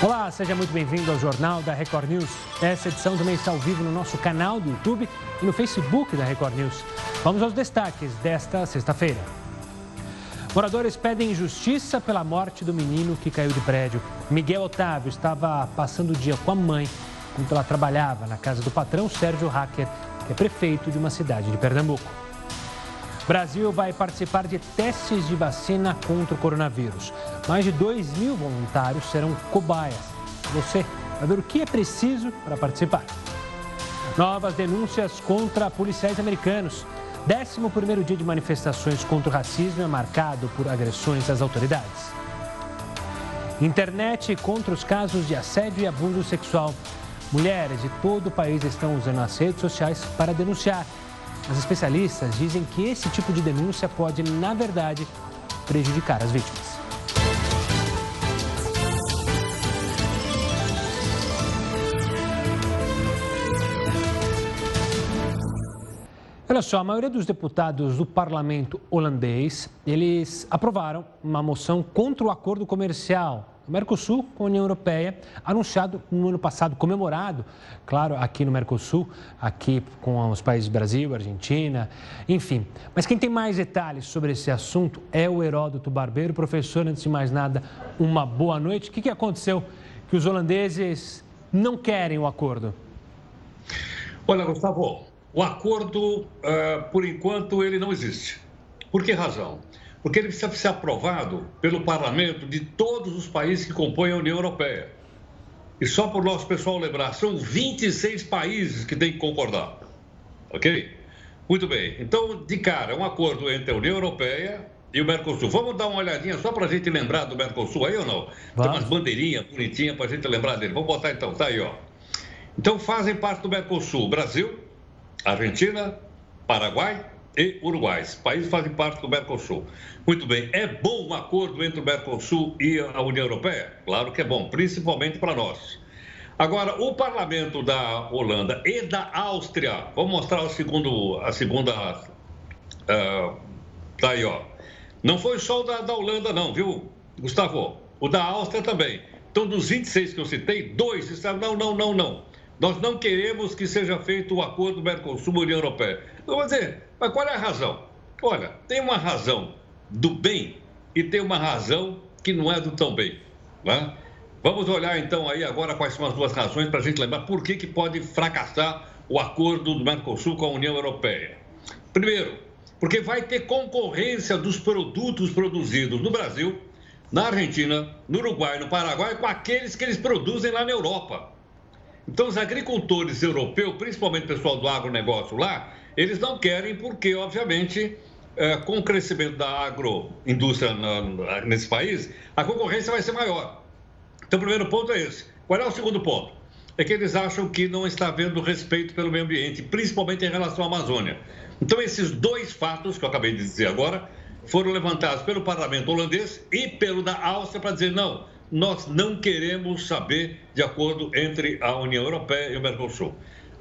Olá, seja muito bem-vindo ao Jornal da Record News. Essa edição também está ao vivo no nosso canal do YouTube e no Facebook da Record News. Vamos aos destaques desta sexta-feira. Moradores pedem justiça pela morte do menino que caiu de prédio. Miguel Otávio estava passando o dia com a mãe enquanto ela trabalhava na casa do patrão Sérgio Hacker, que é prefeito de uma cidade de Pernambuco. Brasil vai participar de testes de vacina contra o coronavírus. Mais de 2 mil voluntários serão cobaias. Você vai ver o que é preciso para participar. Novas denúncias contra policiais americanos. 11 dia de manifestações contra o racismo é marcado por agressões às autoridades. Internet contra os casos de assédio e abuso sexual. Mulheres de todo o país estão usando as redes sociais para denunciar os especialistas dizem que esse tipo de denúncia pode, na verdade, prejudicar as vítimas. Olha só, a maioria dos deputados do parlamento holandês, eles aprovaram uma moção contra o acordo comercial o Mercosul com a União Europeia, anunciado no ano passado, comemorado, claro, aqui no Mercosul, aqui com os países Brasil, Argentina, enfim. Mas quem tem mais detalhes sobre esse assunto é o Heródoto Barbeiro. Professor, antes de mais nada, uma boa noite. O que, que aconteceu que os holandeses não querem o acordo? Olha, Gustavo, o acordo, uh, por enquanto, ele não existe. Por que razão? Porque ele precisa ser aprovado pelo parlamento de todos os países que compõem a União Europeia. E só para o nosso pessoal lembrar, são 26 países que têm que concordar. Ok? Muito bem. Então, de cara, é um acordo entre a União Europeia e o Mercosul. Vamos dar uma olhadinha só para a gente lembrar do Mercosul aí ou não? Tem umas bandeirinhas bonitinhas para a gente lembrar dele. Vamos botar então, tá aí, ó. Então, fazem parte do Mercosul Brasil, Argentina, Paraguai, e Uruguai. Países fazem parte do Mercosul. Muito bem. É bom um acordo entre o Mercosul e a União Europeia? Claro que é bom, principalmente para nós. Agora, o parlamento da Holanda e da Áustria, vamos mostrar o segundo, a segunda. Uh, aí, ó. Não foi só o da, da Holanda, não, viu, Gustavo? O da Áustria também. Então, dos 26 que eu citei, dois disseram: não, não, não, não. Nós não queremos que seja feito o acordo Mercosul-União Europeia. Eu vou dizer, mas qual é a razão? Olha, tem uma razão do bem e tem uma razão que não é do tão bem. Né? Vamos olhar então aí agora quais são as duas razões para a gente lembrar por que, que pode fracassar o acordo do Mercosul com a União Europeia. Primeiro, porque vai ter concorrência dos produtos produzidos no Brasil, na Argentina, no Uruguai, no Paraguai, com aqueles que eles produzem lá na Europa. Então, os agricultores europeus, principalmente o pessoal do agronegócio lá, eles não querem porque, obviamente, é, com o crescimento da agroindústria nesse país, a concorrência vai ser maior. Então, o primeiro ponto é esse. Qual é o segundo ponto? É que eles acham que não está havendo respeito pelo meio ambiente, principalmente em relação à Amazônia. Então, esses dois fatos que eu acabei de dizer agora foram levantados pelo parlamento holandês e pelo da Áustria para dizer não, nós não queremos saber de acordo entre a União Europeia e o Mercosul.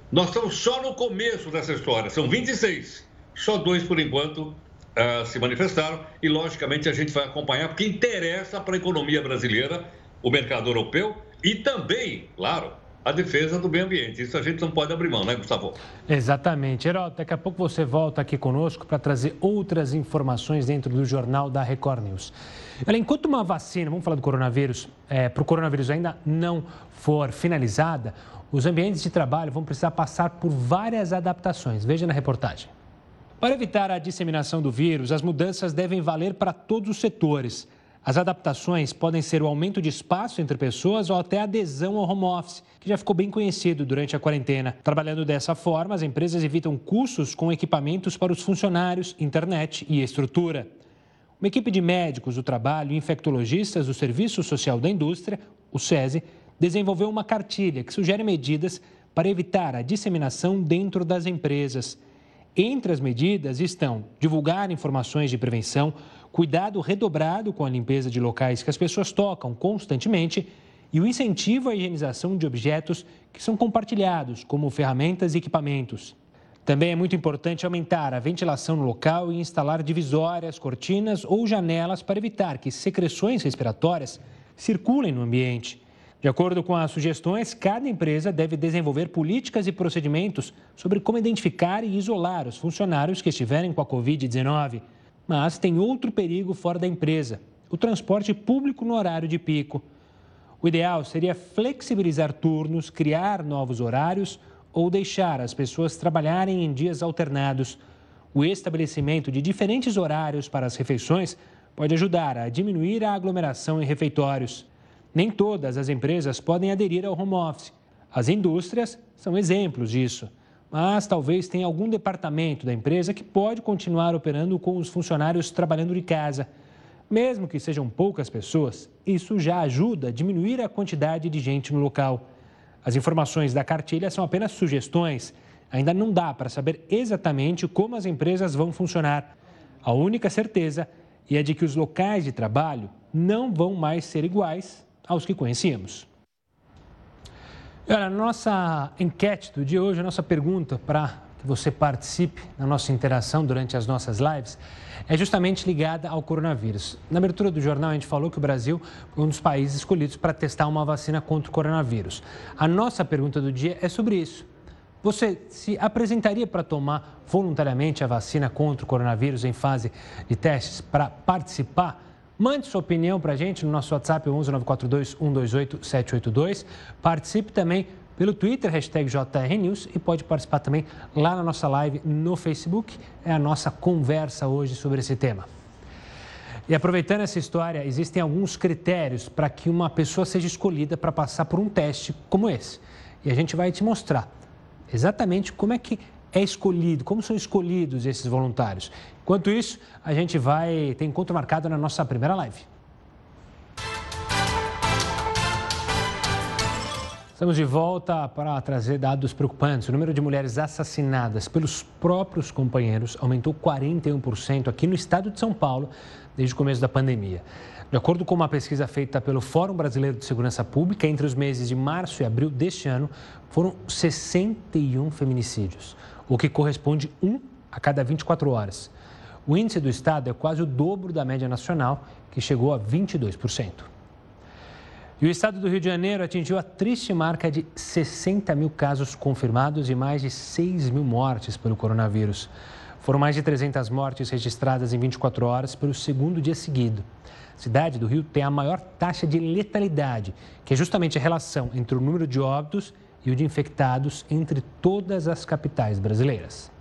Nós estamos só no começo dessa história, são 26. Só dois, por enquanto, uh, se manifestaram e, logicamente, a gente vai acompanhar, porque interessa para a economia brasileira, o mercado europeu e também, claro, a defesa do meio ambiente. Isso a gente não pode abrir mão, né, Gustavo? Exatamente. Herói, daqui a pouco você volta aqui conosco para trazer outras informações dentro do jornal da Record News. Olha, enquanto uma vacina, vamos falar do coronavírus, é, para o coronavírus ainda não for finalizada, os ambientes de trabalho vão precisar passar por várias adaptações. Veja na reportagem. Para evitar a disseminação do vírus, as mudanças devem valer para todos os setores. As adaptações podem ser o aumento de espaço entre pessoas ou até adesão ao home office, que já ficou bem conhecido durante a quarentena. Trabalhando dessa forma, as empresas evitam custos com equipamentos para os funcionários, internet e estrutura. Uma equipe de médicos do trabalho e infectologistas do Serviço Social da Indústria, o SESI, desenvolveu uma cartilha que sugere medidas para evitar a disseminação dentro das empresas. Entre as medidas estão divulgar informações de prevenção, cuidado redobrado com a limpeza de locais que as pessoas tocam constantemente e o incentivo à higienização de objetos que são compartilhados, como ferramentas e equipamentos. Também é muito importante aumentar a ventilação no local e instalar divisórias, cortinas ou janelas para evitar que secreções respiratórias circulem no ambiente. De acordo com as sugestões, cada empresa deve desenvolver políticas e procedimentos sobre como identificar e isolar os funcionários que estiverem com a Covid-19. Mas tem outro perigo fora da empresa: o transporte público no horário de pico. O ideal seria flexibilizar turnos, criar novos horários ou deixar as pessoas trabalharem em dias alternados. O estabelecimento de diferentes horários para as refeições pode ajudar a diminuir a aglomeração em refeitórios. Nem todas as empresas podem aderir ao home office. As indústrias são exemplos disso. Mas talvez tenha algum departamento da empresa que pode continuar operando com os funcionários trabalhando de casa. Mesmo que sejam poucas pessoas, isso já ajuda a diminuir a quantidade de gente no local. As informações da cartilha são apenas sugestões. Ainda não dá para saber exatamente como as empresas vão funcionar. A única certeza é de que os locais de trabalho não vão mais ser iguais aos que conhecíamos. Olha, nossa enquete do dia hoje, a nossa pergunta para que você participe na nossa interação durante as nossas lives é justamente ligada ao coronavírus. Na abertura do jornal, a gente falou que o Brasil foi um dos países escolhidos para testar uma vacina contra o coronavírus. A nossa pergunta do dia é sobre isso. Você se apresentaria para tomar voluntariamente a vacina contra o coronavírus em fase de testes para participar Mande sua opinião para a gente no nosso WhatsApp 11 942 128 782. Participe também pelo Twitter, hashtag JRNews, e pode participar também lá na nossa live no Facebook. É a nossa conversa hoje sobre esse tema. E aproveitando essa história, existem alguns critérios para que uma pessoa seja escolhida para passar por um teste como esse. E a gente vai te mostrar exatamente como é que é escolhido, como são escolhidos esses voluntários. Enquanto isso, a gente vai ter encontro marcado na nossa primeira live. Estamos de volta para trazer dados preocupantes. O número de mulheres assassinadas pelos próprios companheiros aumentou 41% aqui no estado de São Paulo desde o começo da pandemia. De acordo com uma pesquisa feita pelo Fórum Brasileiro de Segurança Pública, entre os meses de março e abril deste ano, foram 61 feminicídios o que corresponde um a cada 24 horas. O índice do estado é quase o dobro da média nacional, que chegou a 22%. E o estado do Rio de Janeiro atingiu a triste marca de 60 mil casos confirmados e mais de 6 mil mortes pelo coronavírus. Foram mais de 300 mortes registradas em 24 horas pelo segundo dia seguido. A cidade do Rio tem a maior taxa de letalidade, que é justamente a relação entre o número de óbitos e o de infectados entre todas as capitais brasileiras.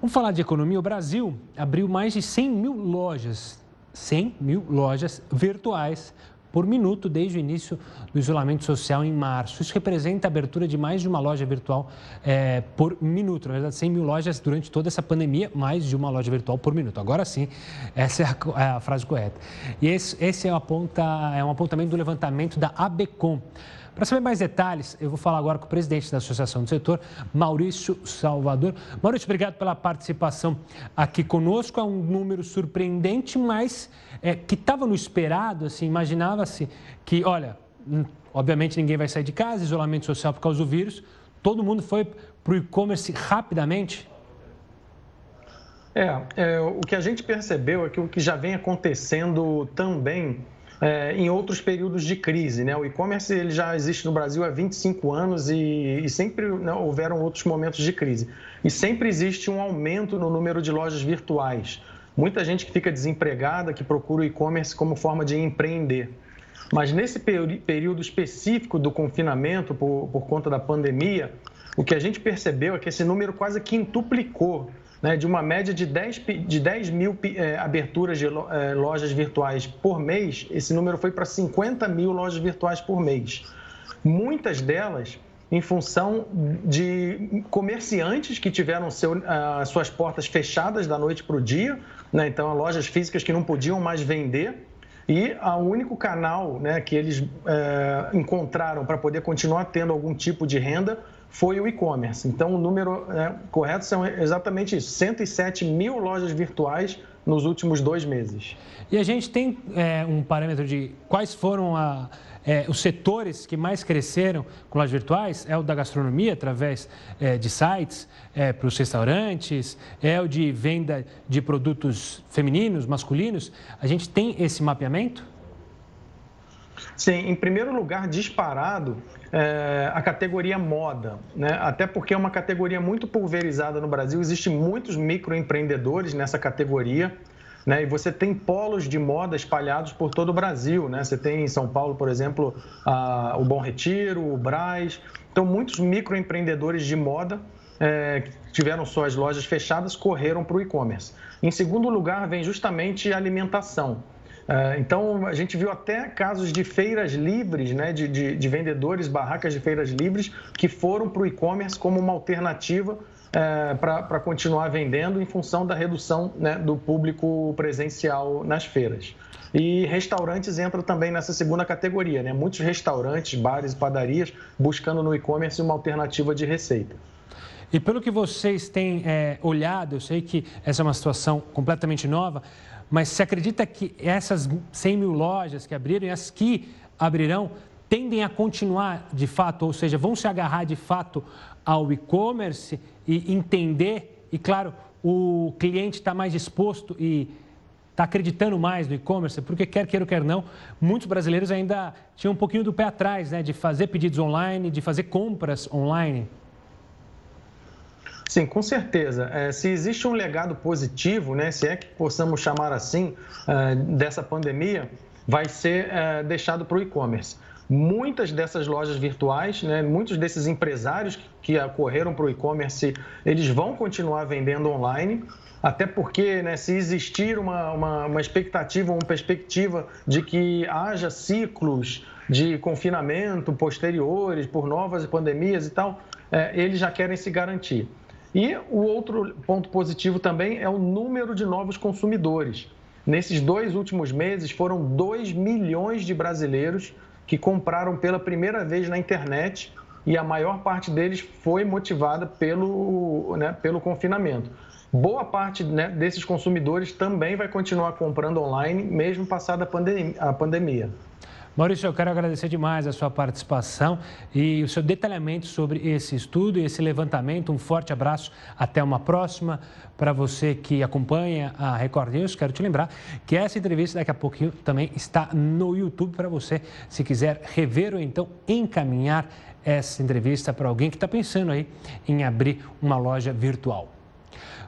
Vamos falar de economia. O Brasil abriu mais de 100 mil lojas, 100 mil lojas virtuais por minuto desde o início do isolamento social em março. Isso representa a abertura de mais de uma loja virtual é, por minuto. Na verdade, 100 mil lojas durante toda essa pandemia, mais de uma loja virtual por minuto. Agora sim, essa é a, é a frase correta. E esse, esse é, aponta, é um apontamento do levantamento da ABCOM. Para saber mais detalhes, eu vou falar agora com o presidente da Associação do Setor, Maurício Salvador. Maurício, obrigado pela participação aqui conosco. É um número surpreendente, mas é, que estava no esperado, assim, imaginava-se que, olha, obviamente ninguém vai sair de casa, isolamento social por causa do vírus, todo mundo foi para o e-commerce rapidamente? É, é, o que a gente percebeu é que o que já vem acontecendo também é, em outros períodos de crise. Né? O e-commerce ele já existe no Brasil há 25 anos e, e sempre né, houveram outros momentos de crise. E sempre existe um aumento no número de lojas virtuais. Muita gente que fica desempregada, que procura o e-commerce como forma de empreender. Mas nesse período específico do confinamento, por, por conta da pandemia, o que a gente percebeu é que esse número quase quintuplicou né, de uma média de 10, de 10 mil é, aberturas de é, lojas virtuais por mês, esse número foi para 50 mil lojas virtuais por mês. Muitas delas em função de comerciantes que tiveram seu, uh, suas portas fechadas da noite para o dia, né? então lojas físicas que não podiam mais vender. E o único canal né, que eles uh, encontraram para poder continuar tendo algum tipo de renda foi o e-commerce. Então, o número é, correto são exatamente isso: 107 mil lojas virtuais nos últimos dois meses. E a gente tem é, um parâmetro de quais foram a, é, os setores que mais cresceram com lojas virtuais? É o da gastronomia, através é, de sites é, para os restaurantes? É o de venda de produtos femininos, masculinos? A gente tem esse mapeamento? Sim, em primeiro lugar, disparado é, a categoria moda, né? até porque é uma categoria muito pulverizada no Brasil, existem muitos microempreendedores nessa categoria. Né? E você tem polos de moda espalhados por todo o Brasil. Né? Você tem em São Paulo, por exemplo, a, o Bom Retiro, o Braz. Então, muitos microempreendedores de moda é, tiveram suas lojas fechadas correram para o e-commerce. Em segundo lugar, vem justamente a alimentação. É, então, a gente viu até casos de feiras livres, né, de, de, de vendedores, barracas de feiras livres, que foram para o e-commerce como uma alternativa é, para continuar vendendo em função da redução né, do público presencial nas feiras. E restaurantes entram também nessa segunda categoria, né? Muitos restaurantes, bares e padarias buscando no e-commerce uma alternativa de receita. E pelo que vocês têm é, olhado, eu sei que essa é uma situação completamente nova, mas se acredita que essas 100 mil lojas que abriram e as que abrirão tendem a continuar de fato, ou seja, vão se agarrar de fato ao e-commerce e entender, e claro, o cliente está mais disposto e está acreditando mais no e-commerce, porque quer queira ou quer não, muitos brasileiros ainda tinham um pouquinho do pé atrás, né, de fazer pedidos online, de fazer compras online. Sim, com certeza. É, se existe um legado positivo, né, se é que possamos chamar assim, é, dessa pandemia, vai ser é, deixado para o e-commerce. Muitas dessas lojas virtuais, né, muitos desses empresários que correram para o e-commerce, eles vão continuar vendendo online, até porque, né, se existir uma, uma, uma expectativa, uma perspectiva de que haja ciclos de confinamento posteriores por novas pandemias e tal, é, eles já querem se garantir. E o outro ponto positivo também é o número de novos consumidores. Nesses dois últimos meses, foram 2 milhões de brasileiros que compraram pela primeira vez na internet e a maior parte deles foi motivada pelo, né, pelo confinamento. Boa parte né, desses consumidores também vai continuar comprando online, mesmo passada a pandemia. Maurício, eu quero agradecer demais a sua participação e o seu detalhamento sobre esse estudo e esse levantamento. Um forte abraço, até uma próxima. Para você que acompanha a Record News, quero te lembrar que essa entrevista daqui a pouquinho também está no YouTube para você, se quiser rever ou então encaminhar essa entrevista para alguém que está pensando aí em abrir uma loja virtual.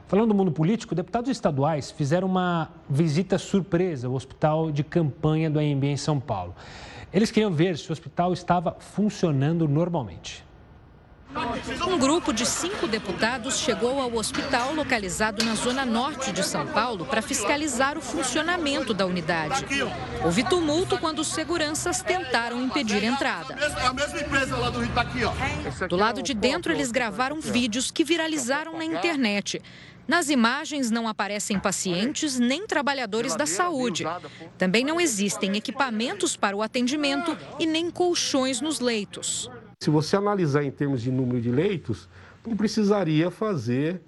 Falando do mundo político, deputados estaduais fizeram uma visita surpresa ao hospital de campanha do AMB em São Paulo. Eles queriam ver se o hospital estava funcionando normalmente. Um grupo de cinco deputados chegou ao hospital localizado na zona norte de São Paulo para fiscalizar o funcionamento da unidade. Houve tumulto quando os seguranças tentaram impedir a entrada. Do lado de dentro, eles gravaram vídeos que viralizaram na internet. Nas imagens não aparecem pacientes nem trabalhadores da saúde. Também não existem equipamentos para o atendimento e nem colchões nos leitos. Se você analisar em termos de número de leitos, não precisaria fazer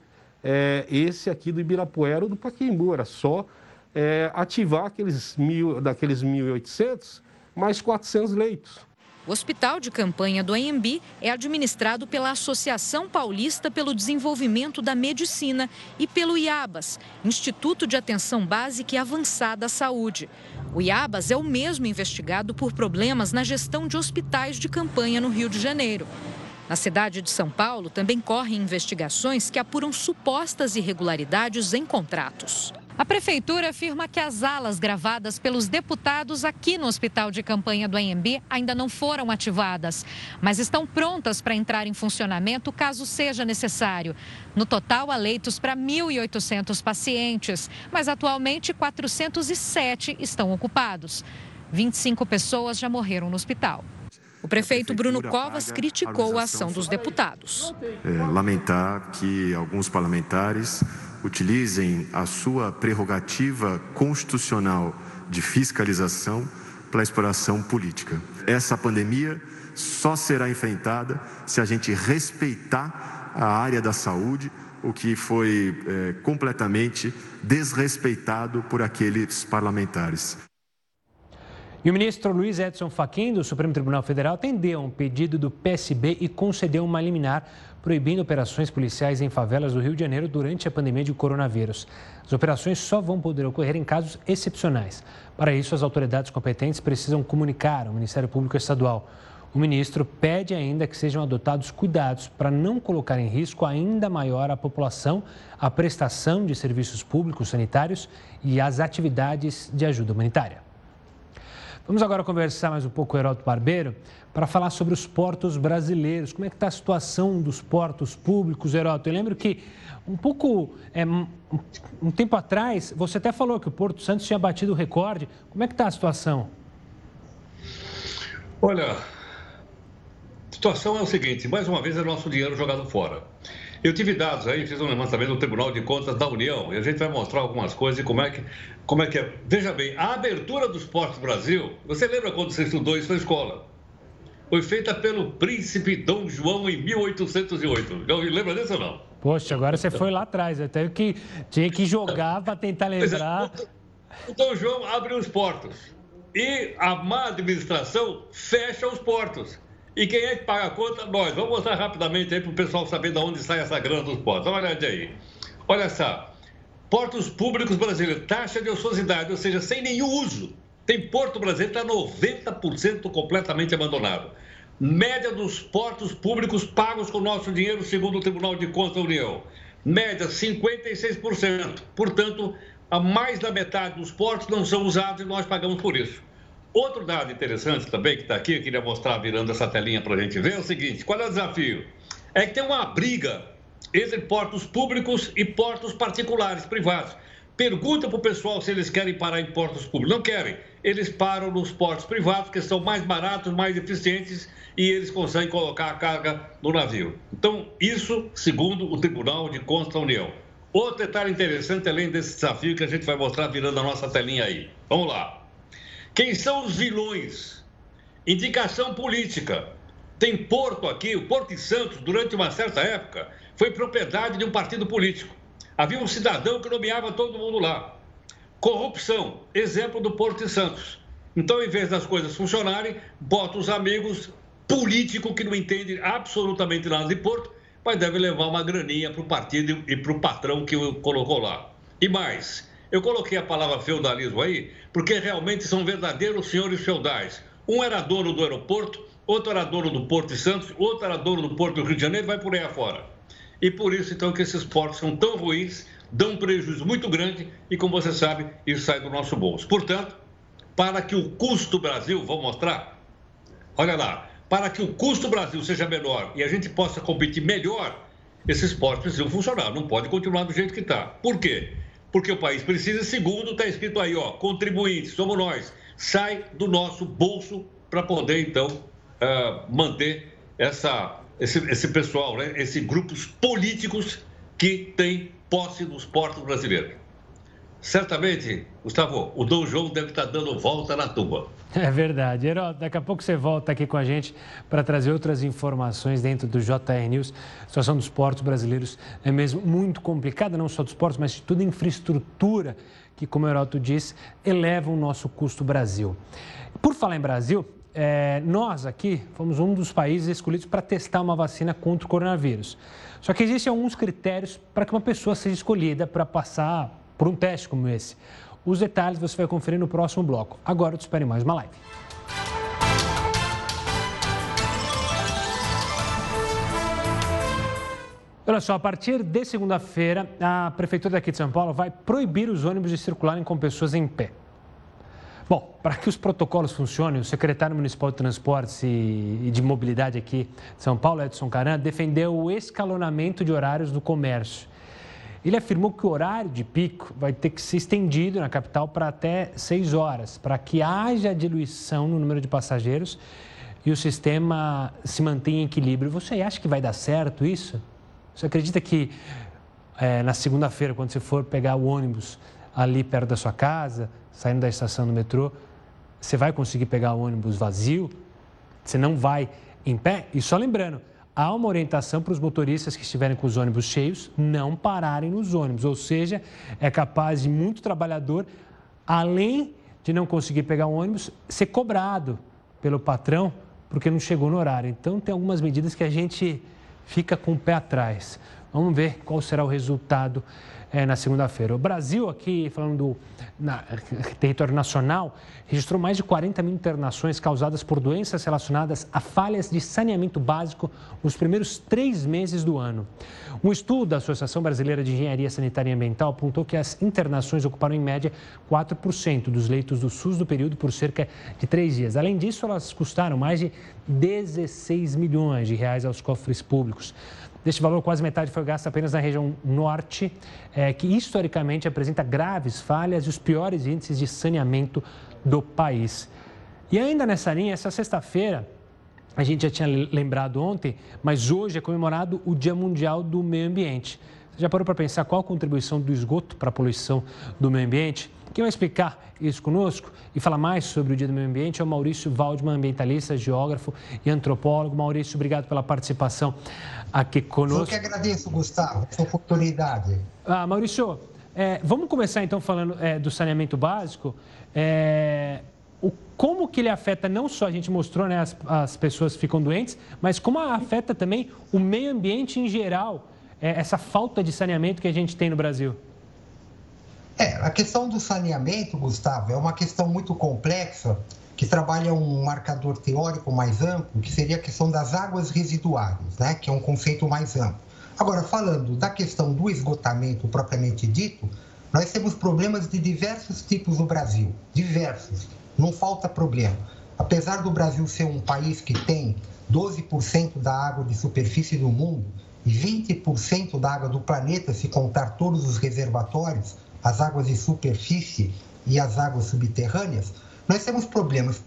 é, esse aqui do Ibirapuera ou do Paquembu, era só é, ativar aqueles mil, daqueles 1.800 mais 400 leitos. O hospital de campanha do AMB é administrado pela Associação Paulista pelo Desenvolvimento da Medicina e pelo IABAS, Instituto de Atenção Básica e Avançada à Saúde. O IABAS é o mesmo investigado por problemas na gestão de hospitais de campanha no Rio de Janeiro. Na cidade de São Paulo, também correm investigações que apuram supostas irregularidades em contratos. A prefeitura afirma que as alas gravadas pelos deputados aqui no hospital de campanha do AMB ainda não foram ativadas, mas estão prontas para entrar em funcionamento caso seja necessário. No total, há leitos para 1.800 pacientes, mas atualmente 407 estão ocupados. 25 pessoas já morreram no hospital. O prefeito Bruno Covas criticou a ação dos deputados. É, lamentar que alguns parlamentares utilizem a sua prerrogativa constitucional de fiscalização para exploração política. Essa pandemia só será enfrentada se a gente respeitar a área da saúde, o que foi é, completamente desrespeitado por aqueles parlamentares. E o ministro Luiz Edson Fachin, do Supremo Tribunal Federal, atendeu a um pedido do PSB e concedeu uma liminar proibindo operações policiais em favelas do Rio de Janeiro durante a pandemia de coronavírus. As operações só vão poder ocorrer em casos excepcionais. Para isso, as autoridades competentes precisam comunicar ao Ministério Público Estadual. O ministro pede ainda que sejam adotados cuidados para não colocar em risco ainda maior a população, a prestação de serviços públicos sanitários e as atividades de ajuda humanitária. Vamos agora conversar mais um pouco com o Heródoto Barbeiro para falar sobre os portos brasileiros. Como é que está a situação dos portos públicos, Heródoto? Eu lembro que um pouco, é, um tempo atrás, você até falou que o Porto Santos tinha batido o recorde. Como é que está a situação? Olha, a situação é o seguinte, mais uma vez é nosso dinheiro jogado fora. Eu tive dados aí, fiz um levantamento no Tribunal de Contas da União e a gente vai mostrar algumas coisas e como é que, como é, que é. Veja bem, a abertura dos portos do Brasil, você lembra quando você estudou isso na escola? Foi feita pelo príncipe Dom João em 1808. Lembra disso ou não? Poxa, agora você foi lá atrás, até que tinha que jogar para tentar é, lembrar. O Dom João abre os portos e a má administração fecha os portos. E quem é que paga a conta? Nós. Vamos mostrar rapidamente aí para o pessoal saber de onde sai essa grana dos portos. Dá uma olhada aí. Olha só. Portos públicos brasileiros, taxa de ociosidade, ou seja, sem nenhum uso. Tem porto brasileiro está 90% completamente abandonado. Média dos portos públicos pagos com nosso dinheiro, segundo o Tribunal de Contas da União. Média 56%. Portanto, a mais da metade dos portos não são usados e nós pagamos por isso. Outro dado interessante também que está aqui, eu queria mostrar virando essa telinha para a gente ver, é o seguinte: qual é o desafio? É que tem uma briga entre portos públicos e portos particulares, privados. Pergunta para o pessoal se eles querem parar em portos públicos. Não querem. Eles param nos portos privados, que são mais baratos, mais eficientes e eles conseguem colocar a carga no navio. Então, isso segundo o Tribunal de Contas da União. Outro detalhe interessante, além desse desafio que a gente vai mostrar virando a nossa telinha aí. Vamos lá. Quem são os vilões? Indicação política. Tem porto aqui, o Porto de Santos, durante uma certa época, foi propriedade de um partido político. Havia um cidadão que nomeava todo mundo lá. Corrupção, exemplo do Porto de Santos. Então, em vez das coisas funcionarem, bota os amigos político que não entende absolutamente nada de Porto, mas deve levar uma graninha para o partido e para o patrão que o colocou lá. E mais, eu coloquei a palavra feudalismo aí, porque realmente são verdadeiros senhores feudais. Um era dono do aeroporto, outro era dono do Porto de Santos, outro era dono do Porto do Rio de Janeiro, vai por aí afora. E por isso, então, que esses portos são tão ruins, dão um prejuízo muito grande e, como você sabe, isso sai do nosso bolso. Portanto, para que o custo Brasil, vou mostrar, olha lá, para que o custo Brasil seja menor e a gente possa competir melhor, esses portos precisam funcionar, não pode continuar do jeito que está. Por quê? Porque o país precisa. Segundo, está escrito aí, ó, contribuintes, somos nós. Sai do nosso bolso para poder, então, uh, manter essa, esse, esse pessoal, né? esses grupos políticos que têm posse dos portos brasileiros. Certamente, Gustavo, o Dom João deve estar dando volta na tuba. É verdade. Herói, daqui a pouco você volta aqui com a gente para trazer outras informações dentro do JR News. A situação dos portos brasileiros é mesmo muito complicada, não só dos portos, mas de toda a infraestrutura que, como o Heródoto disse, eleva o nosso custo Brasil. Por falar em Brasil, é, nós aqui fomos um dos países escolhidos para testar uma vacina contra o coronavírus. Só que existem alguns critérios para que uma pessoa seja escolhida para passar por um teste como esse. Os detalhes você vai conferir no próximo bloco. Agora eu te espero em mais uma live. Olha só, a partir de segunda-feira, a Prefeitura daqui de São Paulo vai proibir os ônibus de circularem com pessoas em pé. Bom, para que os protocolos funcionem, o secretário municipal de Transportes e de Mobilidade aqui de São Paulo, Edson Caran, defendeu o escalonamento de horários do comércio. Ele afirmou que o horário de pico vai ter que ser estendido na capital para até 6 horas, para que haja diluição no número de passageiros e o sistema se mantenha em equilíbrio. Você acha que vai dar certo isso? Você acredita que é, na segunda-feira, quando você for pegar o ônibus ali perto da sua casa, saindo da estação do metrô, você vai conseguir pegar o ônibus vazio? Você não vai em pé? E só lembrando, há uma orientação para os motoristas que estiverem com os ônibus cheios não pararem nos ônibus, ou seja, é capaz de muito trabalhador, além de não conseguir pegar um ônibus, ser cobrado pelo patrão porque não chegou no horário. Então, tem algumas medidas que a gente fica com o pé atrás. Vamos ver qual será o resultado é, na segunda-feira. O Brasil, aqui falando do na, território nacional, registrou mais de 40 mil internações causadas por doenças relacionadas a falhas de saneamento básico nos primeiros três meses do ano. Um estudo da Associação Brasileira de Engenharia Sanitária e Ambiental apontou que as internações ocuparam em média 4% dos leitos do SUS do período por cerca de três dias. Além disso, elas custaram mais de 16 milhões de reais aos cofres públicos. Deste valor, quase metade foi gasta apenas na região norte, é, que historicamente apresenta graves falhas e os piores índices de saneamento do país. E ainda nessa linha, essa sexta-feira, a gente já tinha lembrado ontem, mas hoje é comemorado o Dia Mundial do Meio Ambiente. Você já parou para pensar qual a contribuição do esgoto para a poluição do meio ambiente? Quem vai explicar isso conosco e falar mais sobre o Dia do Meio Ambiente é o Maurício Waldman, ambientalista, geógrafo e antropólogo. Maurício, obrigado pela participação aqui conosco. Eu que agradeço, Gustavo, essa oportunidade. Ah, Maurício, é, vamos começar então falando é, do saneamento básico. É, o, como que ele afeta, não só a gente mostrou, né, as, as pessoas ficam doentes, mas como afeta também o meio ambiente em geral, é, essa falta de saneamento que a gente tem no Brasil? É, a questão do saneamento, Gustavo, é uma questão muito complexa que trabalha um marcador teórico mais amplo, que seria a questão das águas residuárias, né? que é um conceito mais amplo. Agora, falando da questão do esgotamento propriamente dito, nós temos problemas de diversos tipos no Brasil, diversos, não falta problema. Apesar do Brasil ser um país que tem 12% da água de superfície do mundo e 20% da água do planeta, se contar todos os reservatórios, as águas de superfície e as águas subterrâneas, nós temos problemas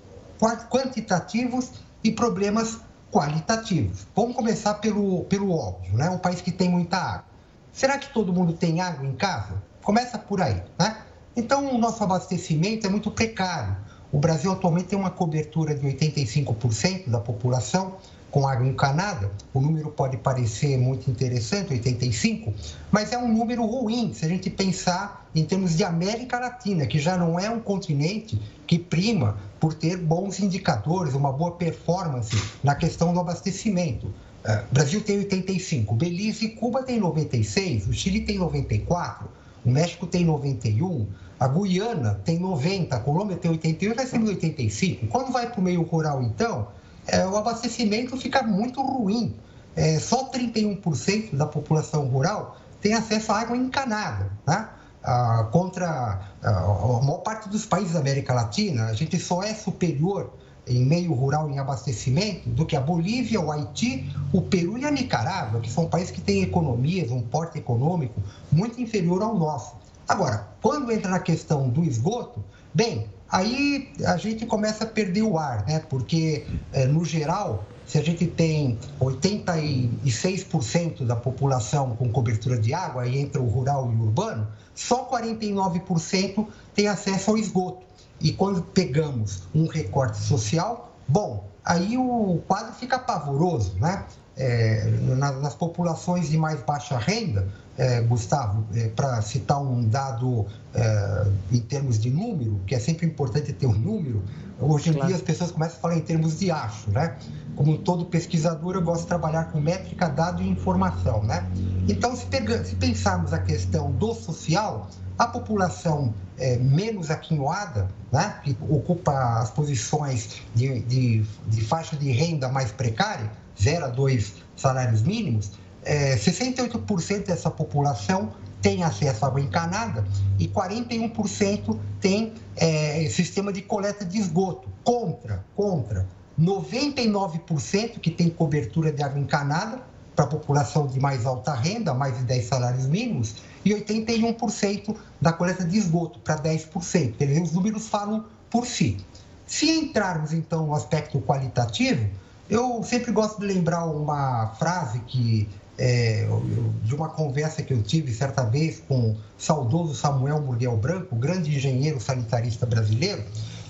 quantitativos e problemas qualitativos. Vamos começar pelo, pelo óbvio, né? Um país que tem muita água. Será que todo mundo tem água em casa? Começa por aí, né? Então, o nosso abastecimento é muito precário. O Brasil atualmente tem uma cobertura de 85% da população com água encanada, o número pode parecer muito interessante, 85, mas é um número ruim se a gente pensar em termos de América Latina, que já não é um continente que prima por ter bons indicadores, uma boa performance na questão do abastecimento. Uh, Brasil tem 85, Belize e Cuba tem 96, o Chile tem 94, o México tem 91, a Guiana tem 90, a Colômbia tem 81 e nós temos 85. Quando vai para o meio rural, então, é, o abastecimento fica muito ruim. É, só 31% da população rural tem acesso à água encanada. Né? Ah, contra ah, a maior parte dos países da América Latina, a gente só é superior em meio rural em abastecimento do que a Bolívia, o Haiti, o Peru e a Nicarágua, que são países que têm economias, um porte econômico muito inferior ao nosso. Agora, quando entra na questão do esgoto, bem, aí a gente começa a perder o ar, né? Porque, é, no geral, se a gente tem 86% da população com cobertura de água, aí entra o rural e o urbano, só 49% tem acesso ao esgoto. E quando pegamos um recorte social, bom, aí o quadro fica pavoroso, né? É, nas populações de mais baixa renda, é, Gustavo, é, para citar um dado é, em termos de número, que é sempre importante ter um número, hoje em claro. dia as pessoas começam a falar em termos de acho, né? Como todo pesquisador, eu gosto de trabalhar com métrica, dado e informação, né? Então, se, pega, se pensarmos a questão do social, a população é, menos aquinhoada, né, que ocupa as posições de, de, de faixa de renda mais precária, 0 a 2 salários mínimos, é, 68% dessa população tem acesso à água encanada e 41% tem é, sistema de coleta de esgoto. Contra, contra 99% que tem cobertura de água encanada para a população de mais alta renda, mais de 10 salários mínimos, e 81% da coleta de esgoto para 10%. Quer dizer, os números falam por si. Se entrarmos então no aspecto qualitativo, eu sempre gosto de lembrar uma frase que é, de uma conversa que eu tive certa vez com o saudoso Samuel Muriel Branco, grande engenheiro sanitarista brasileiro,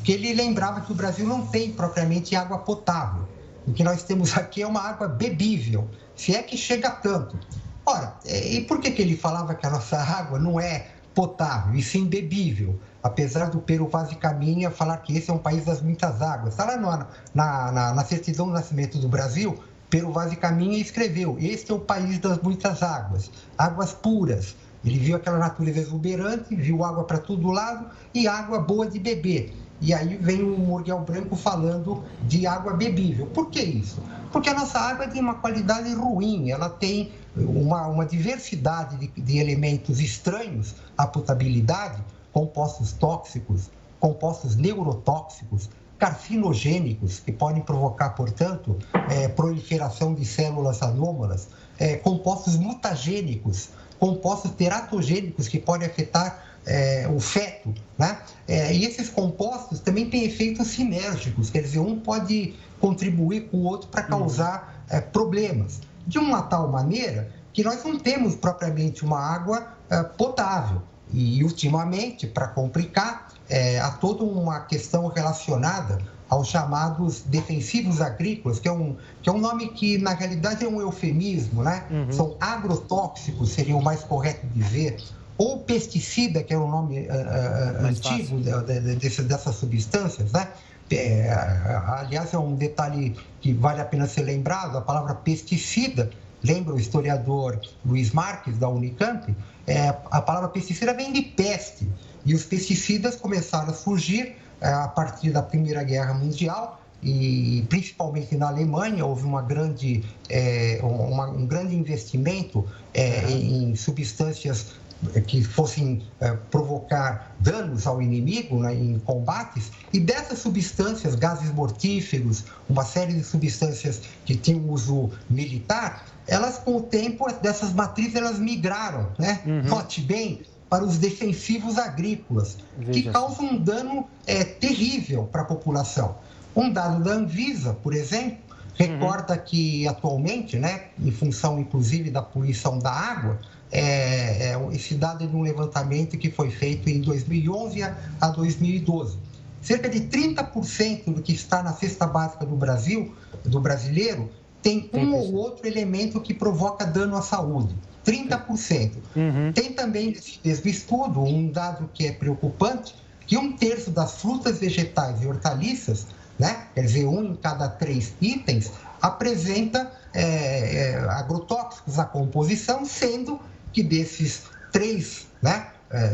que ele lembrava que o Brasil não tem propriamente água potável. O que nós temos aqui é uma água bebível, se é que chega tanto. Ora, é, e por que, que ele falava que a nossa água não é potável e sim bebível? Apesar do Peru de Caminha falar que esse é um país das muitas águas. Está lá na, na, na, na certidão do nascimento do Brasil, Peru Vaz Caminha escreveu: Este é o país das muitas águas, águas puras. Ele viu aquela natureza exuberante, viu água para todo lado e água boa de beber. E aí vem o Murguel Branco falando de água bebível. Por que isso? Porque a nossa água tem uma qualidade ruim, ela tem uma, uma diversidade de, de elementos estranhos à potabilidade, compostos tóxicos, compostos neurotóxicos, carcinogênicos, que podem provocar, portanto, é, proliferação de células anômalas, é, compostos mutagênicos, compostos teratogênicos que podem afetar é, o feto, né? É, e esses compostos também têm efeitos sinérgicos, quer dizer, um pode contribuir com o outro para causar é, problemas. De uma tal maneira que nós não temos propriamente uma água é, potável. E, ultimamente, para complicar, é, há toda uma questão relacionada aos chamados defensivos agrícolas, que é um, que é um nome que, na realidade, é um eufemismo, né? Uhum. São agrotóxicos, seria o mais correto dizer, ou pesticida, que é o nome uh, antigo de, de, de, dessas substâncias, né? É, aliás, é um detalhe que vale a pena ser lembrado: a palavra pesticida, lembra o historiador Luiz Marques, da Unicamp, é, a palavra pesticida vem de peste, e os pesticidas começaram a surgir é, a partir da Primeira Guerra Mundial, e principalmente na Alemanha houve uma grande, é, uma, um grande investimento é, em substâncias que fossem é, provocar danos ao inimigo né, em combates, e dessas substâncias, gases mortíferos, uma série de substâncias que tinham uso militar, elas com o tempo, dessas matrizes, elas migraram, né? Uhum. Note bem, para os defensivos agrícolas, Veja que causam um dano é, terrível para a população. Um dado da Anvisa, por exemplo, recorda uhum. que atualmente, né, em função inclusive da poluição da água, é, é, esse dado é de um levantamento que foi feito em 2011 a 2012. Cerca de 30% do que está na cesta básica do Brasil, do brasileiro, tem um ou outro elemento que provoca dano à saúde. 30%. Uhum. Tem também nesse mesmo estudo um dado que é preocupante, que um terço das frutas, vegetais e hortaliças, né, quer dizer, um em cada três itens, apresenta é, é, agrotóxicos na composição, sendo que desses três, né,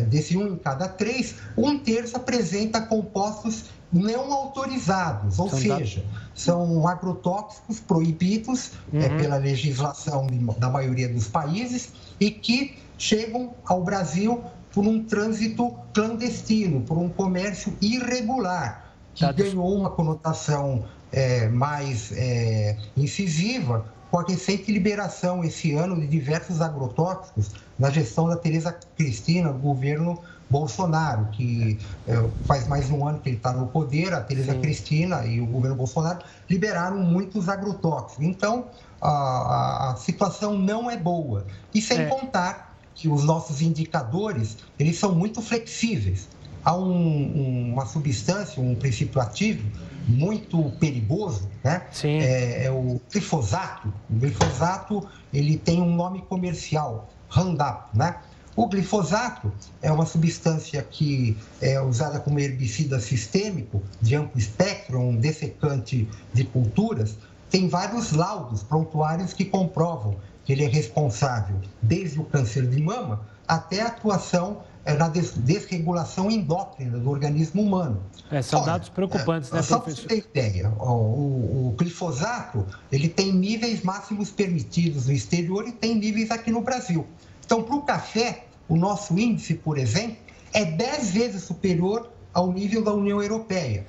desse um em cada três, um terço apresenta compostos não autorizados, ou são seja, dados... são agrotóxicos proibidos é, uhum. é, pela legislação da maioria dos países e que chegam ao Brasil por um trânsito clandestino, por um comércio irregular, que dados... ganhou uma conotação é, mais é, incisiva com a recente liberação esse ano de diversos agrotóxicos na gestão da Tereza Cristina, do governo Bolsonaro, que é, faz mais de um ano que ele está no poder, a Tereza Cristina e o governo Bolsonaro liberaram muitos agrotóxicos. Então, a, a, situação não é boa. E sem é. contar que os nossos indicadores, eles são muito flexíveis. Há um, uma substância, um princípio ativo muito perigoso, né? Sim. É, é, o glifosato. O glifosato ele tem um nome comercial, Roundup, né? O glifosato é uma substância que é usada como herbicida sistêmico de amplo espectro, um dessecante de culturas. Tem vários laudos prontuários que comprovam que ele é responsável desde o câncer de mama até a atuação na desregulação endócrina do organismo humano. É, são Olha, dados preocupantes, né, só professor? Só para você ter ideia, o, o, glifosato ele tem níveis máximos permitidos no exterior e tem níveis aqui no Brasil. Então, para o café, o nosso índice, por exemplo, é 10 vezes superior ao nível da União Europeia.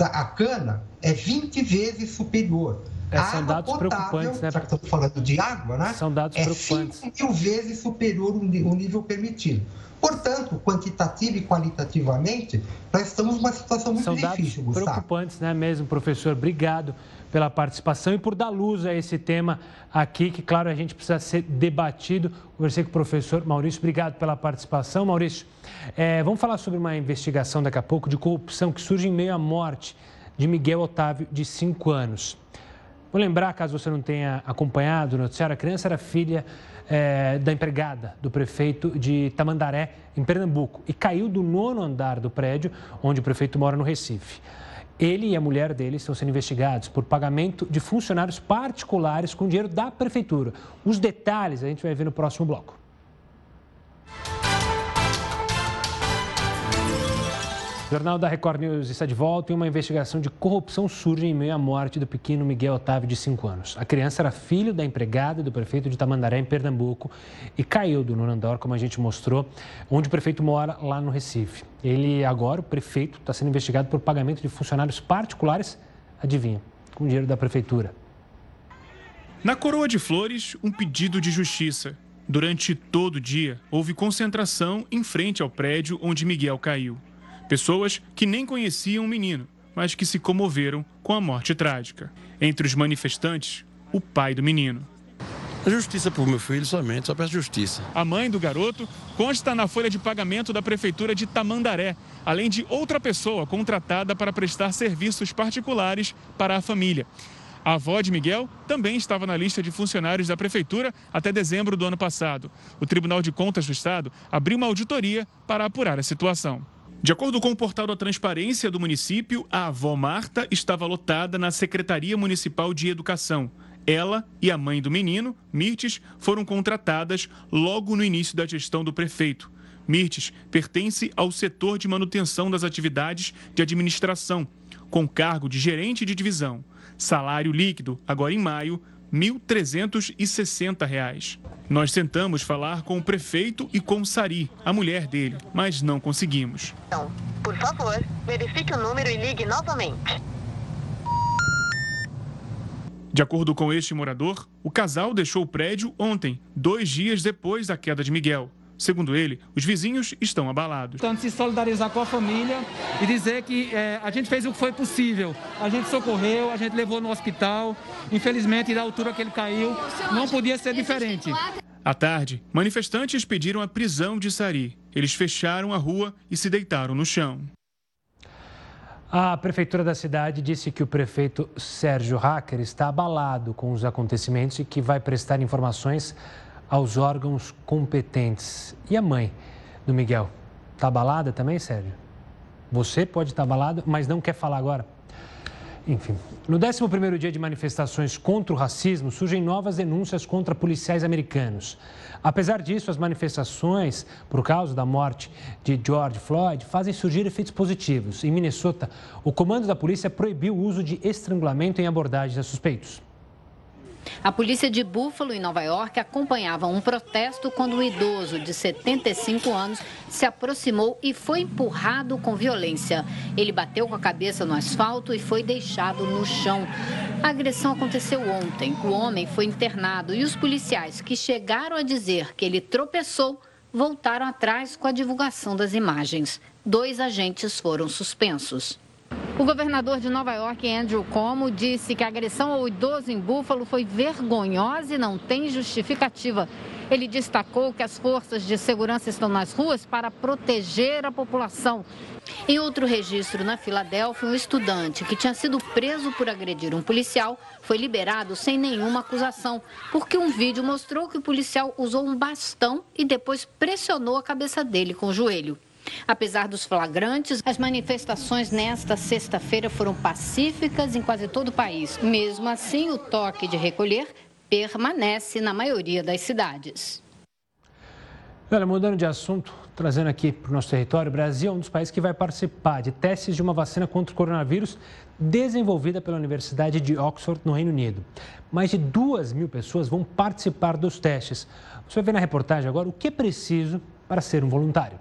A cana é 20 vezes superior. É, são dados potável, preocupantes, né? Já que estamos falando de água, né? São dados é preocupantes. 5 mil vezes superior o nível permitido. Portanto, quantitativa e qualitativamente, nós estamos numa situação muito São difícil, dados preocupantes, né, mesmo, professor? Obrigado pela participação e por dar luz a esse tema aqui, que, claro, a gente precisa ser debatido. Conversei com o professor Maurício, obrigado pela participação. Maurício, é, vamos falar sobre uma investigação daqui a pouco de corrupção que surge em meio à morte de Miguel Otávio, de 5 anos. Vou lembrar, caso você não tenha acompanhado o noticiário, a criança era filha é, da empregada do prefeito de Tamandaré, em Pernambuco, e caiu do nono andar do prédio onde o prefeito mora no Recife. Ele e a mulher dele estão sendo investigados por pagamento de funcionários particulares com dinheiro da prefeitura. Os detalhes a gente vai ver no próximo bloco. Jornal da Record News está de volta e uma investigação de corrupção surge em meio à morte do pequeno Miguel Otávio, de 5 anos. A criança era filho da empregada do prefeito de Tamandaré, em Pernambuco, e caiu do Nonandor, como a gente mostrou, onde o prefeito mora, lá no Recife. Ele, agora, o prefeito, está sendo investigado por pagamento de funcionários particulares, adivinha, com dinheiro da prefeitura. Na Coroa de Flores, um pedido de justiça. Durante todo o dia, houve concentração em frente ao prédio onde Miguel caiu. Pessoas que nem conheciam o menino, mas que se comoveram com a morte trágica. Entre os manifestantes, o pai do menino. A justiça por meu filho somente, só peço justiça. A mãe do garoto consta na folha de pagamento da prefeitura de Tamandaré, além de outra pessoa contratada para prestar serviços particulares para a família. A avó de Miguel também estava na lista de funcionários da prefeitura até dezembro do ano passado. O Tribunal de Contas do Estado abriu uma auditoria para apurar a situação. De acordo com o portal da Transparência do município, a avó Marta estava lotada na Secretaria Municipal de Educação. Ela e a mãe do menino, Mirtes, foram contratadas logo no início da gestão do prefeito. Mirtes pertence ao setor de manutenção das atividades de administração, com cargo de gerente de divisão. Salário líquido, agora em maio, R$ 1.360. Nós tentamos falar com o prefeito e com Sari, a mulher dele, mas não conseguimos. Então, por favor, verifique o número e ligue novamente. De acordo com este morador, o casal deixou o prédio ontem, dois dias depois da queda de Miguel. Segundo ele, os vizinhos estão abalados. Portanto, se solidarizar com a família e dizer que é, a gente fez o que foi possível. A gente socorreu, a gente levou no hospital. Infelizmente, da altura que ele caiu, não podia ser diferente. À tarde, manifestantes pediram a prisão de Sari. Eles fecharam a rua e se deitaram no chão. A prefeitura da cidade disse que o prefeito Sérgio Hacker está abalado com os acontecimentos e que vai prestar informações aos órgãos competentes. E a mãe do Miguel? Está abalada também, Sérgio? Você pode estar abalado, mas não quer falar agora? Enfim, no 11º dia de manifestações contra o racismo, surgem novas denúncias contra policiais americanos. Apesar disso, as manifestações, por causa da morte de George Floyd, fazem surgir efeitos positivos. Em Minnesota, o comando da polícia proibiu o uso de estrangulamento em abordagens a suspeitos. A polícia de Buffalo, em Nova York, acompanhava um protesto quando um idoso de 75 anos se aproximou e foi empurrado com violência. Ele bateu com a cabeça no asfalto e foi deixado no chão. A agressão aconteceu ontem. O homem foi internado e os policiais que chegaram a dizer que ele tropeçou voltaram atrás com a divulgação das imagens. Dois agentes foram suspensos. O governador de Nova York, Andrew Cuomo, disse que a agressão ao idoso em Buffalo foi vergonhosa e não tem justificativa. Ele destacou que as forças de segurança estão nas ruas para proteger a população. Em outro registro, na Filadélfia, um estudante que tinha sido preso por agredir um policial foi liberado sem nenhuma acusação, porque um vídeo mostrou que o policial usou um bastão e depois pressionou a cabeça dele com o joelho. Apesar dos flagrantes, as manifestações nesta sexta-feira foram pacíficas em quase todo o país. Mesmo assim, o toque de recolher permanece na maioria das cidades. Olha, mudando de assunto, trazendo aqui para o nosso território, o Brasil é um dos países que vai participar de testes de uma vacina contra o coronavírus desenvolvida pela Universidade de Oxford, no Reino Unido. Mais de duas mil pessoas vão participar dos testes. Você vai ver na reportagem agora o que é preciso para ser um voluntário.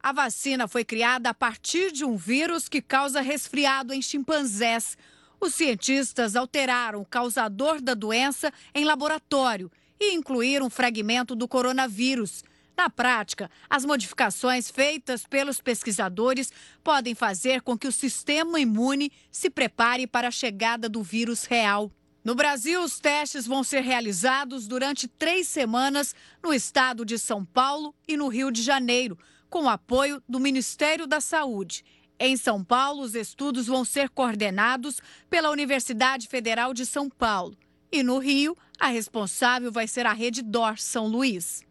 A vacina foi criada a partir de um vírus que causa resfriado em chimpanzés. Os cientistas alteraram o causador da doença em laboratório e incluíram um fragmento do coronavírus. Na prática, as modificações feitas pelos pesquisadores podem fazer com que o sistema imune se prepare para a chegada do vírus real. No Brasil, os testes vão ser realizados durante três semanas no estado de São Paulo e no Rio de Janeiro com apoio do Ministério da Saúde. Em São Paulo, os estudos vão ser coordenados pela Universidade Federal de São Paulo. E no Rio, a responsável vai ser a Rede DOR São Luís.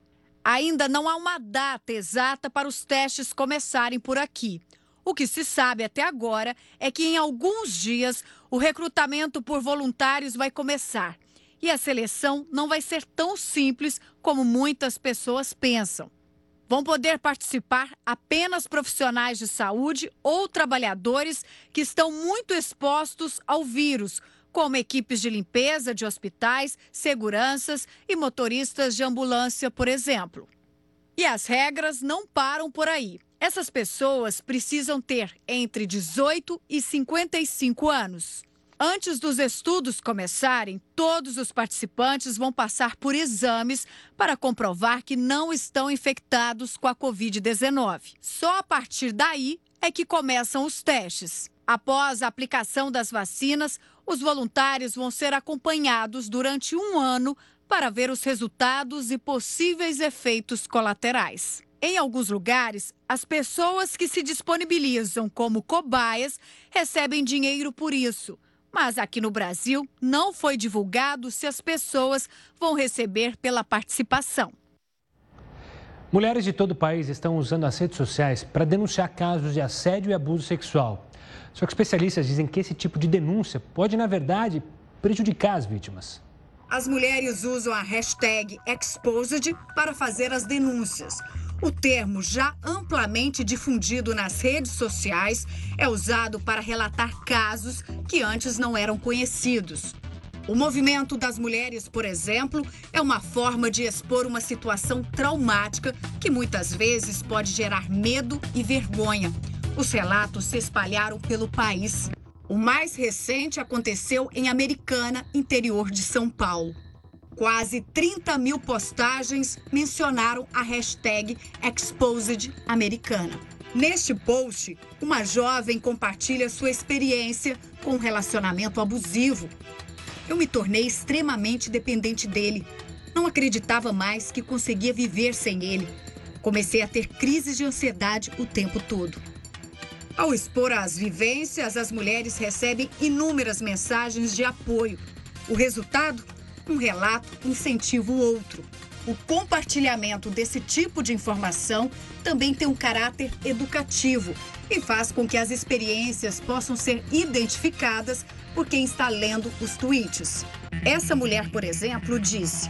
Ainda não há uma data exata para os testes começarem por aqui. O que se sabe até agora é que em alguns dias o recrutamento por voluntários vai começar. E a seleção não vai ser tão simples como muitas pessoas pensam. Vão poder participar apenas profissionais de saúde ou trabalhadores que estão muito expostos ao vírus, como equipes de limpeza de hospitais, seguranças e motoristas de ambulância, por exemplo. E as regras não param por aí. Essas pessoas precisam ter entre 18 e 55 anos. Antes dos estudos começarem, todos os participantes vão passar por exames para comprovar que não estão infectados com a Covid-19. Só a partir daí é que começam os testes. Após a aplicação das vacinas, os voluntários vão ser acompanhados durante um ano para ver os resultados e possíveis efeitos colaterais. Em alguns lugares, as pessoas que se disponibilizam como cobaias recebem dinheiro por isso. Mas aqui no Brasil não foi divulgado se as pessoas vão receber pela participação. Mulheres de todo o país estão usando as redes sociais para denunciar casos de assédio e abuso sexual. Só que especialistas dizem que esse tipo de denúncia pode, na verdade, prejudicar as vítimas. As mulheres usam a hashtag Exposed para fazer as denúncias. O termo, já amplamente difundido nas redes sociais, é usado para relatar casos que antes não eram conhecidos. O movimento das mulheres, por exemplo, é uma forma de expor uma situação traumática que muitas vezes pode gerar medo e vergonha. Os relatos se espalharam pelo país. O mais recente aconteceu em Americana, interior de São Paulo. Quase 30 mil postagens mencionaram a hashtag ExposedAmericana. Neste post, uma jovem compartilha sua experiência com um relacionamento abusivo. Eu me tornei extremamente dependente dele. Não acreditava mais que conseguia viver sem ele. Comecei a ter crises de ansiedade o tempo todo. Ao expor as vivências, as mulheres recebem inúmeras mensagens de apoio. O resultado? Um relato incentiva o outro. O compartilhamento desse tipo de informação também tem um caráter educativo e faz com que as experiências possam ser identificadas por quem está lendo os tweets. Essa mulher, por exemplo, disse: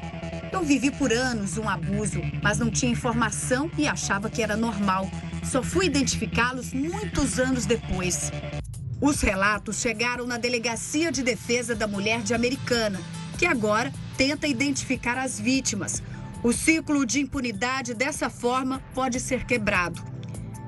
Eu vivi por anos um abuso, mas não tinha informação e achava que era normal. Só fui identificá-los muitos anos depois. Os relatos chegaram na Delegacia de Defesa da Mulher de Americana que agora tenta identificar as vítimas. O ciclo de impunidade dessa forma pode ser quebrado.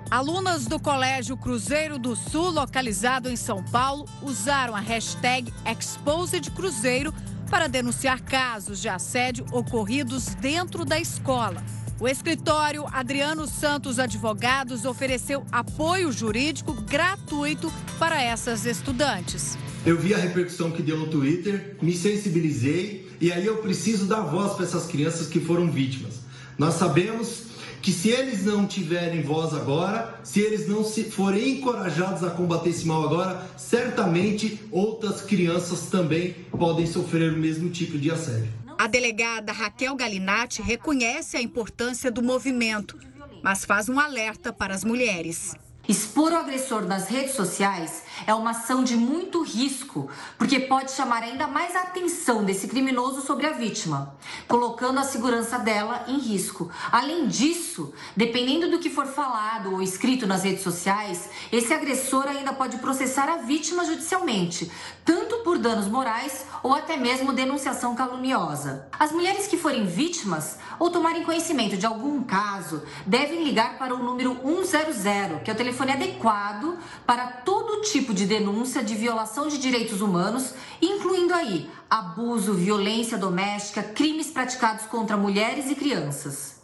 Alunas do Colégio Cruzeiro do Sul, localizado em São Paulo, usaram a hashtag ExposedCruzeiro para denunciar casos de assédio ocorridos dentro da escola. O escritório Adriano Santos Advogados ofereceu apoio jurídico gratuito para essas estudantes. Eu vi a repercussão que deu no Twitter, me sensibilizei e aí eu preciso dar voz para essas crianças que foram vítimas. Nós sabemos que se eles não tiverem voz agora, se eles não se forem encorajados a combater esse mal agora, certamente outras crianças também podem sofrer o mesmo tipo de assédio. A delegada Raquel Galinatti reconhece a importância do movimento, mas faz um alerta para as mulheres. Expor o agressor nas redes sociais é uma ação de muito risco, porque pode chamar ainda mais a atenção desse criminoso sobre a vítima, colocando a segurança dela em risco. Além disso, dependendo do que for falado ou escrito nas redes sociais, esse agressor ainda pode processar a vítima judicialmente, tanto por danos morais ou até mesmo denunciação caluniosa. As mulheres que forem vítimas ou tomarem conhecimento de algum caso devem ligar para o número 100, que é o telefone adequado para todo tipo de denúncia de violação de direitos humanos, incluindo aí abuso, violência doméstica, crimes praticados contra mulheres e crianças.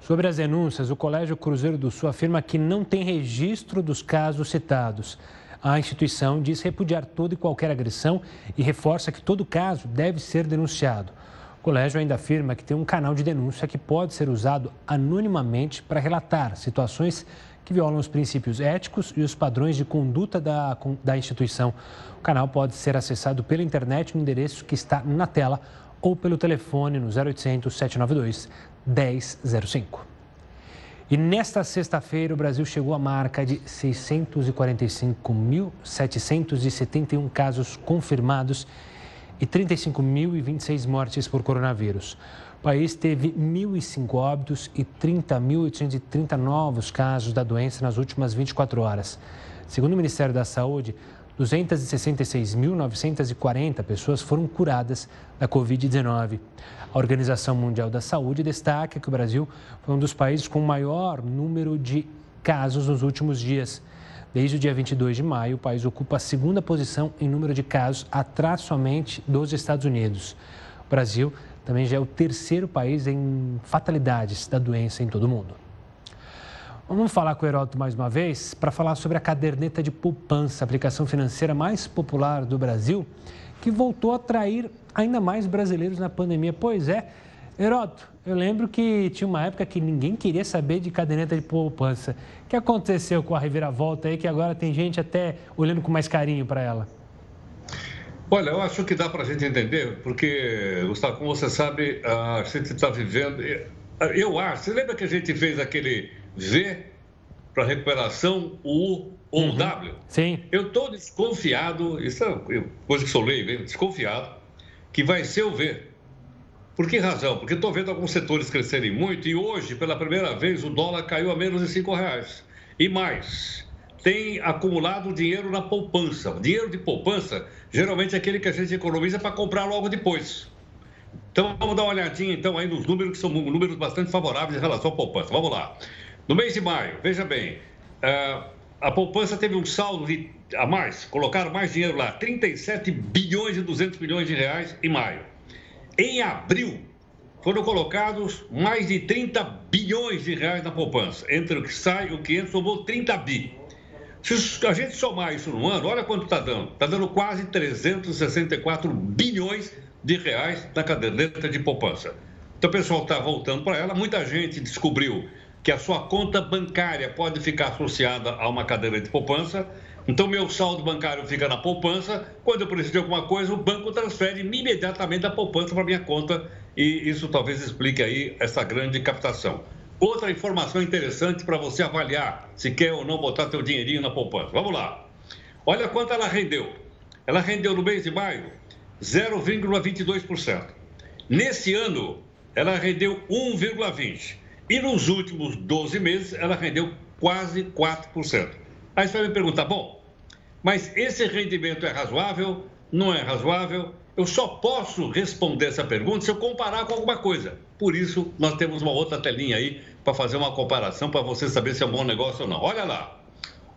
Sobre as denúncias, o Colégio Cruzeiro do Sul afirma que não tem registro dos casos citados. A instituição diz repudiar toda e qualquer agressão e reforça que todo caso deve ser denunciado. O colégio ainda afirma que tem um canal de denúncia que pode ser usado anonimamente para relatar situações que violam os princípios éticos e os padrões de conduta da, da instituição. O canal pode ser acessado pela internet no endereço que está na tela ou pelo telefone no 0800 792 1005. E nesta sexta-feira, o Brasil chegou à marca de 645.771 casos confirmados e 35.026 mortes por coronavírus. País teve 1.005 óbitos e 30.830 novos casos da doença nas últimas 24 horas. Segundo o Ministério da Saúde, 266.940 pessoas foram curadas da Covid-19. A Organização Mundial da Saúde destaca que o Brasil foi um dos países com maior número de casos nos últimos dias. Desde o dia 22 de maio, o país ocupa a segunda posição em número de casos, atrás somente dos Estados Unidos. O Brasil também já é o terceiro país em fatalidades da doença em todo o mundo. Vamos falar com o Heródoto mais uma vez para falar sobre a caderneta de poupança, aplicação financeira mais popular do Brasil, que voltou a atrair ainda mais brasileiros na pandemia. Pois é, Heródoto, eu lembro que tinha uma época que ninguém queria saber de caderneta de poupança. O que aconteceu com a reviravolta aí que agora tem gente até olhando com mais carinho para ela? Olha, eu acho que dá para a gente entender, porque, Gustavo, como você sabe, a gente está vivendo. Eu acho, você lembra que a gente fez aquele V para recuperação, U ou uhum. W. Sim. Eu estou desconfiado, isso é coisa que sou leigo, desconfiado, que vai ser o V. Por que razão? Porque estou vendo alguns setores crescerem muito e hoje, pela primeira vez, o dólar caiu a menos de cinco reais. E mais, tem acumulado dinheiro na poupança. Dinheiro de poupança, geralmente é aquele que a gente economiza para comprar logo depois. Então vamos dar uma olhadinha então aí nos números que são números bastante favoráveis em relação à poupança. Vamos lá. No mês de maio, veja bem, eh, a poupança teve um saldo de, a mais, colocaram mais dinheiro lá, 37 bilhões e 200 milhões de reais em maio. Em abril, foram colocados mais de 30 bilhões de reais na poupança. Entre o que sai e o que entra, somou 30 bi. Se a gente somar isso no ano, olha quanto está dando. Está dando quase 364 bilhões de reais na caderneta de poupança. Então o pessoal está voltando para ela. Muita gente descobriu que a sua conta bancária pode ficar associada a uma cadeira de poupança. Então, meu saldo bancário fica na poupança. Quando eu preciso de alguma coisa, o banco transfere imediatamente a poupança para minha conta. E isso talvez explique aí essa grande captação. Outra informação interessante para você avaliar se quer ou não botar seu dinheirinho na poupança. Vamos lá. Olha quanto ela rendeu. Ela rendeu no mês de maio 0,22%. Nesse ano, ela rendeu 1,20%. E nos últimos 12 meses, ela rendeu quase 4%. Aí você vai me perguntar, bom, mas esse rendimento é razoável? Não é razoável? Eu só posso responder essa pergunta se eu comparar com alguma coisa. Por isso, nós temos uma outra telinha aí para fazer uma comparação para você saber se é um bom negócio ou não. Olha lá.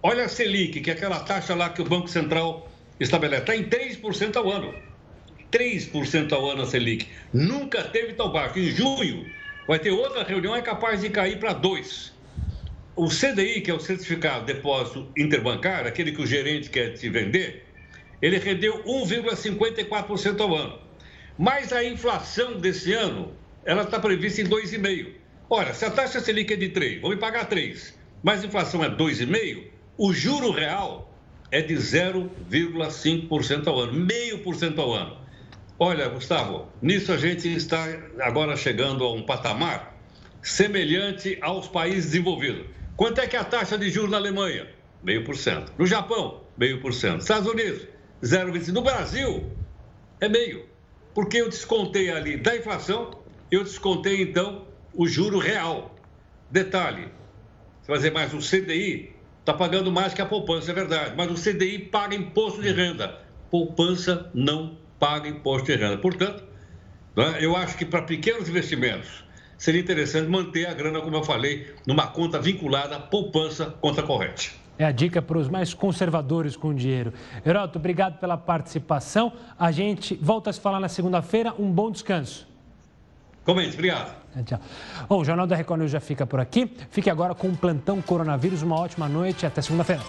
Olha a Selic, que é aquela taxa lá que o Banco Central estabelece. Está em 3% ao ano. 3% ao ano a Selic. Nunca teve tão baixo. Em junho, Vai ter outra reunião, é capaz de cair para dois. O CDI, que é o Certificado de Depósito Interbancário, aquele que o gerente quer te vender, ele rendeu 1,54% ao ano. Mas a inflação desse ano, ela está prevista em 2,5%. Ora, se a taxa Selic é de 3, vou me pagar 3, mas a inflação é 2,5%, o juro real é de 0,5% ao ano, meio por cento ao ano. Olha, Gustavo, nisso a gente está agora chegando a um patamar semelhante aos países desenvolvidos. Quanto é que é a taxa de juros na Alemanha? Meio por cento. No Japão, meio por cento. Estados Unidos, 0,25. No Brasil, é meio. Porque eu descontei ali da inflação, eu descontei então o juro real. Detalhe, você vai dizer, mas o CDI está pagando mais que a poupança, é verdade. Mas o CDI paga imposto de renda. Poupança não paga imposto de renda. Portanto, né, eu acho que para pequenos investimentos seria interessante manter a grana, como eu falei, numa conta vinculada à poupança conta corrente. É a dica para os mais conservadores com dinheiro. Heroto, obrigado pela participação. A gente volta a se falar na segunda-feira. Um bom descanso. Comente, obrigado. É, tchau. Bom, o Jornal da Record News já fica por aqui. Fique agora com o Plantão Coronavírus. Uma ótima noite e até segunda-feira.